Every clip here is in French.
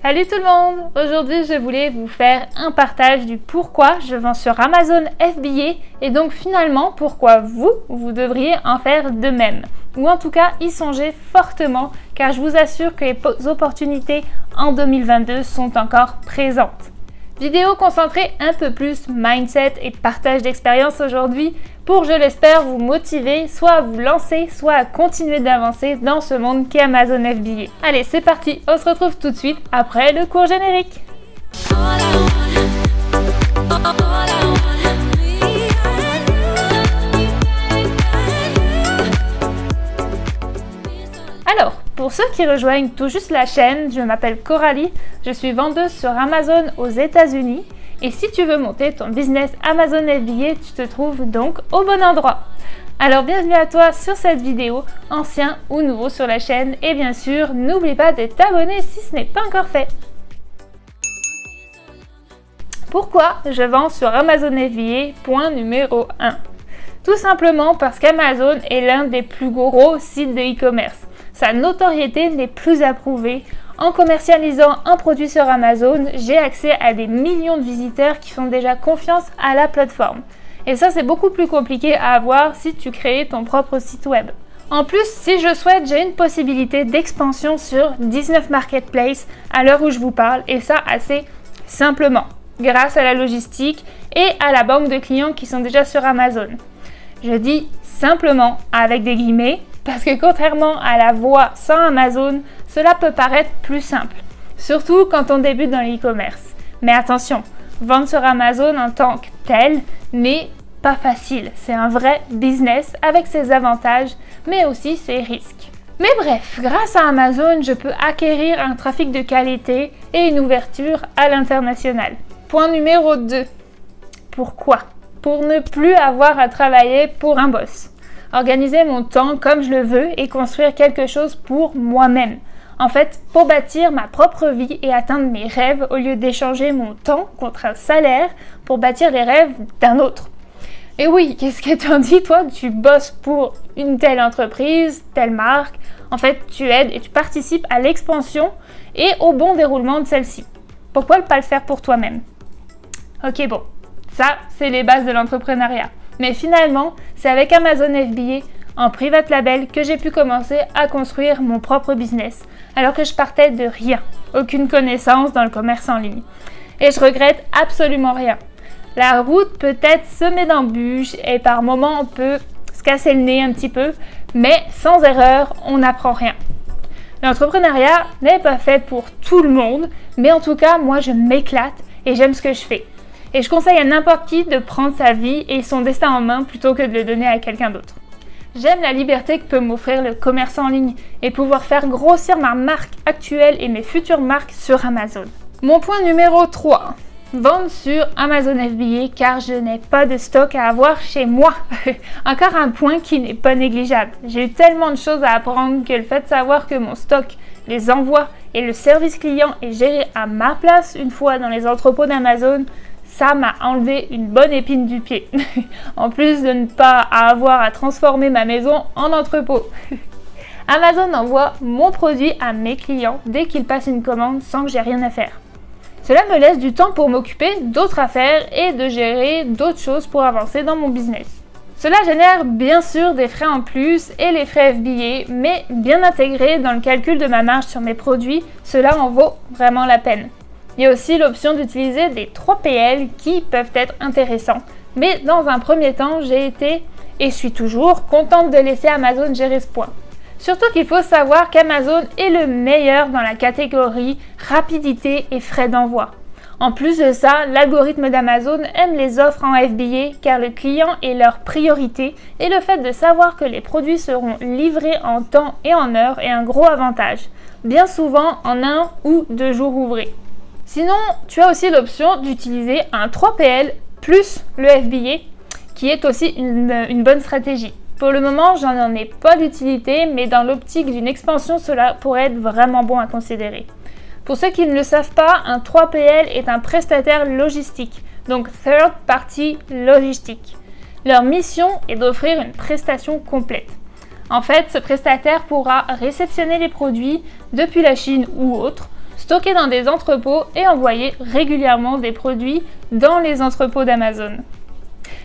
Salut tout le monde Aujourd'hui je voulais vous faire un partage du pourquoi je vends sur Amazon FBA et donc finalement pourquoi vous, vous devriez en faire de même. Ou en tout cas y songer fortement car je vous assure que les opportunités en 2022 sont encore présentes. Vidéo concentrée un peu plus mindset et partage d'expérience aujourd'hui pour, je l'espère, vous motiver soit à vous lancer, soit à continuer d'avancer dans ce monde qu'est Amazon FBA. Allez, c'est parti, on se retrouve tout de suite après le cours générique. Alors, pour ceux qui rejoignent tout juste la chaîne, je m'appelle Coralie, je suis vendeuse sur Amazon aux États-Unis et si tu veux monter ton business Amazon FBA, tu te trouves donc au bon endroit. Alors bienvenue à toi sur cette vidéo, ancien ou nouveau sur la chaîne et bien sûr n'oublie pas de t'abonner si ce n'est pas encore fait. Pourquoi je vends sur Amazon FBA Point numéro 1. Tout simplement parce qu'Amazon est l'un des plus gros sites de e-commerce sa notoriété n'est plus approuvée. En commercialisant un produit sur Amazon, j'ai accès à des millions de visiteurs qui font déjà confiance à la plateforme. Et ça, c'est beaucoup plus compliqué à avoir si tu crées ton propre site web. En plus, si je souhaite, j'ai une possibilité d'expansion sur 19 marketplaces à l'heure où je vous parle, et ça assez simplement, grâce à la logistique et à la banque de clients qui sont déjà sur Amazon. Je dis simplement avec des guillemets parce que contrairement à la voie sans Amazon, cela peut paraître plus simple, surtout quand on débute dans l'e-commerce. Mais attention, vendre sur Amazon en tant que tel n'est pas facile. C'est un vrai business avec ses avantages, mais aussi ses risques. Mais bref, grâce à Amazon, je peux acquérir un trafic de qualité et une ouverture à l'international. Point numéro 2. Pourquoi? Pour ne plus avoir à travailler pour un boss organiser mon temps comme je le veux et construire quelque chose pour moi-même. En fait, pour bâtir ma propre vie et atteindre mes rêves au lieu d'échanger mon temps contre un salaire pour bâtir les rêves d'un autre. Et oui, qu'est-ce que t'en dis toi? Tu bosses pour une telle entreprise, telle marque. En fait, tu aides et tu participes à l'expansion et au bon déroulement de celle-ci. Pourquoi ne pas le faire pour toi-même? Ok, bon, ça, c'est les bases de l'entrepreneuriat. Mais finalement, c'est avec Amazon FBA en private label que j'ai pu commencer à construire mon propre business, alors que je partais de rien, aucune connaissance dans le commerce en ligne. Et je regrette absolument rien. La route peut être semée d'embûches et par moments on peut se casser le nez un petit peu, mais sans erreur, on n'apprend rien. L'entrepreneuriat n'est pas fait pour tout le monde, mais en tout cas, moi je m'éclate et j'aime ce que je fais. Et je conseille à n'importe qui de prendre sa vie et son destin en main plutôt que de le donner à quelqu'un d'autre. J'aime la liberté que peut m'offrir le commerce en ligne et pouvoir faire grossir ma marque actuelle et mes futures marques sur Amazon. Mon point numéro 3. Vendre sur Amazon FBA car je n'ai pas de stock à avoir chez moi. Encore un point qui n'est pas négligeable. J'ai eu tellement de choses à apprendre que le fait de savoir que mon stock, les envois et le service client est géré à ma place une fois dans les entrepôts d'Amazon, ça m'a enlevé une bonne épine du pied. en plus de ne pas avoir à transformer ma maison en entrepôt. Amazon envoie mon produit à mes clients dès qu'ils passent une commande sans que j'ai rien à faire. Cela me laisse du temps pour m'occuper d'autres affaires et de gérer d'autres choses pour avancer dans mon business. Cela génère bien sûr des frais en plus et les frais FBA, mais bien intégrés dans le calcul de ma marge sur mes produits, cela en vaut vraiment la peine. Il y a aussi l'option d'utiliser des 3PL qui peuvent être intéressants. Mais dans un premier temps, j'ai été et suis toujours contente de laisser Amazon gérer ce point. Surtout qu'il faut savoir qu'Amazon est le meilleur dans la catégorie rapidité et frais d'envoi. En plus de ça, l'algorithme d'Amazon aime les offres en FBA car le client est leur priorité et le fait de savoir que les produits seront livrés en temps et en heure est un gros avantage, bien souvent en un ou deux jours ouvrés. Sinon, tu as aussi l'option d'utiliser un 3PL plus le FBA, qui est aussi une, bonne stratégie. Pour le moment, j'en ai pas d'utilité, mais dans l'optique d'une expansion, cela pourrait être vraiment bon à considérer. Pour ceux qui ne le savent pas, un 3PL est un prestataire logistique, donc Third Party Logistique. Leur mission est d'offrir une prestation complète. En fait, ce prestataire pourra réceptionner les produits depuis la Chine ou autre, stockés dans des entrepôts et envoyer régulièrement des produits dans les entrepôts d'Amazon.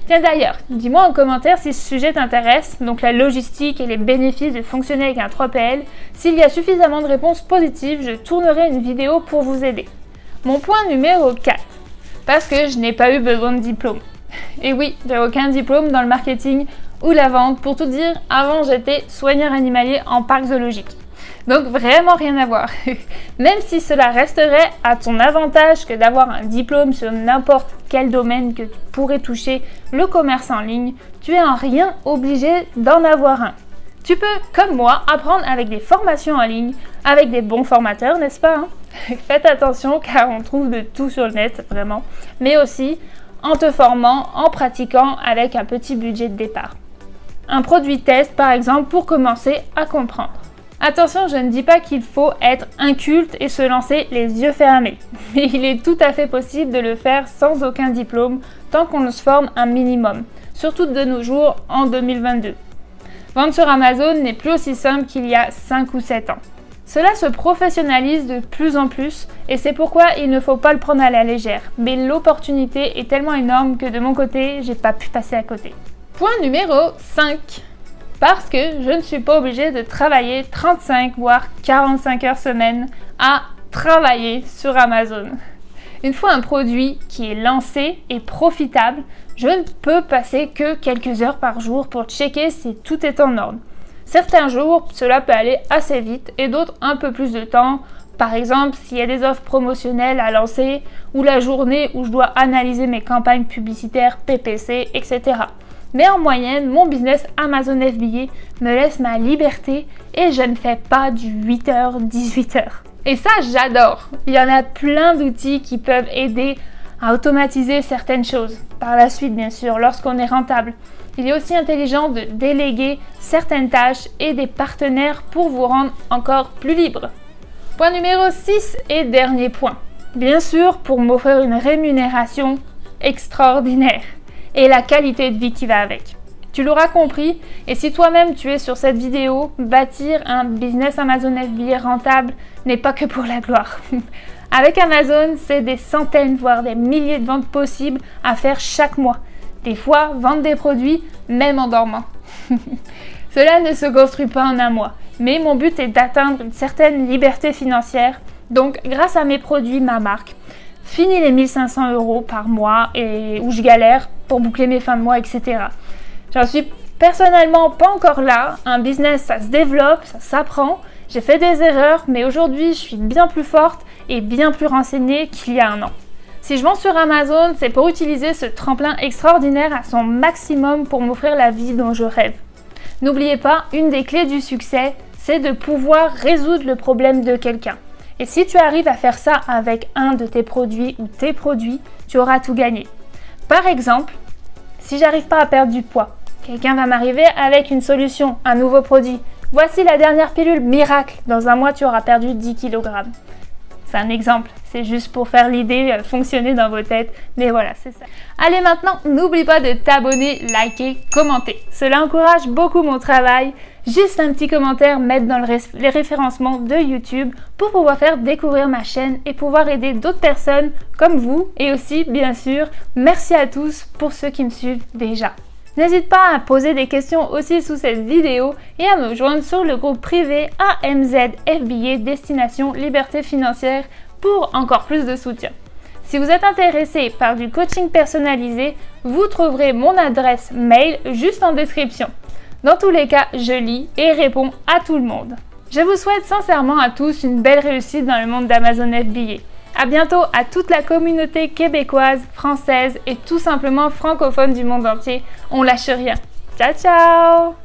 Tiens d'ailleurs, dis-moi en commentaire si ce sujet t'intéresse, donc la logistique et les bénéfices de fonctionner avec un 3PL. S'il y a suffisamment de réponses positives, je tournerai une vidéo pour vous aider. Mon point numéro 4. Parce que je n'ai pas eu besoin de diplôme. Et oui, j'ai aucun diplôme dans le marketing ou la vente. Pour tout dire, avant j'étais soigneur animalier en parc zoologique. Donc vraiment rien à voir. Même si cela resterait à ton avantage que d'avoir un diplôme sur n'importe quel domaine que tu pourrais toucher le commerce en ligne, tu es en rien obligé d'en avoir un. Tu peux, comme moi, apprendre avec des formations en ligne, avec des bons formateurs, n'est-ce pas hein? Faites attention car on trouve de tout sur le net, vraiment. Mais aussi en te formant, en pratiquant avec un petit budget de départ. Un produit test, par exemple, pour commencer à comprendre. Attention, je ne dis pas qu'il faut être inculte et se lancer les yeux fermés, mais il est tout à fait possible de le faire sans aucun diplôme tant qu'on se forme un minimum, surtout de nos jours en 2022. Vendre sur Amazon n'est plus aussi simple qu'il y a 5 ou 7 ans. Cela se professionnalise de plus en plus et c'est pourquoi il ne faut pas le prendre à la légère. Mais l'opportunité est tellement énorme que de mon côté, j'ai pas pu passer à côté. Point numéro 5 parce que je ne suis pas obligée de travailler 35 voire 45 heures semaine à travailler sur Amazon. Une fois un produit qui est lancé et profitable, je ne peux passer que quelques heures par jour pour checker si tout est en ordre. Certains jours, cela peut aller assez vite et d'autres un peu plus de temps. Par exemple, s'il y a des offres promotionnelles à lancer ou la journée où je dois analyser mes campagnes publicitaires PPC, etc. Mais en moyenne, mon business Amazon FBA me laisse ma liberté et je ne fais pas du 8h, 18h. Et ça, j'adore. Il y en a plein d'outils qui peuvent aider à automatiser certaines choses. Par la suite, bien sûr, lorsqu'on est rentable. Il est aussi intelligent de déléguer certaines tâches et des partenaires pour vous rendre encore plus libre. Point numéro 6 et dernier point. Bien sûr, pour m'offrir une rémunération extraordinaire et la qualité de vie qui va avec. Tu l'auras compris, et si toi-même tu es sur cette vidéo, bâtir un business Amazon FBA rentable n'est pas que pour la gloire. avec Amazon, c'est des centaines, voire des milliers de ventes possibles à faire chaque mois. Des fois, vendre des produits, même en dormant. Cela ne se construit pas en un mois, mais mon but est d'atteindre une certaine liberté financière. Donc, grâce à mes produits, ma marque, fini les 1500 euros par mois et où je galère pour boucler mes fins de mois, etc. J'en suis personnellement pas encore là. Un business, ça se développe, ça s'apprend. J'ai fait des erreurs, mais aujourd'hui, je suis bien plus forte et bien plus renseignée qu'il y a un an. Si je vends sur Amazon, c'est pour utiliser ce tremplin extraordinaire à son maximum pour m'offrir la vie dont je rêve. N'oubliez pas, une des clés du succès, c'est de pouvoir résoudre le problème de quelqu'un. Et si tu arrives à faire ça avec un de tes produits ou tes produits, tu auras tout gagné. Par exemple, si j'arrive pas à perdre du poids, quelqu'un va m'arriver avec une solution, un nouveau produit. Voici la dernière pilule miracle. Dans un mois, tu auras perdu 10 kg. C'est un exemple, c'est juste pour faire l'idée euh, fonctionner dans vos têtes. Mais voilà, c'est ça. Allez maintenant, n'oublie pas de t'abonner, liker, commenter. Cela encourage beaucoup mon travail. Juste un petit commentaire, mettre dans les référencements de YouTube pour pouvoir faire découvrir ma chaîne et pouvoir aider d'autres personnes comme vous. Et aussi, bien sûr, merci à tous pour ceux qui me suivent déjà. N'hésite pas à poser des questions aussi sous cette vidéo et à me joindre sur le groupe privé AMZ FBA Destination Liberté Financière pour encore plus de soutien. Si vous êtes intéressé par du coaching personnalisé, vous trouverez mon adresse mail juste en description. Dans tous les cas, je lis et réponds à tout le monde. Je vous souhaite sincèrement à tous une belle réussite dans le monde d'Amazon FBA. A bientôt à toute la communauté québécoise, française et tout simplement francophone du monde entier. On lâche rien. Ciao ciao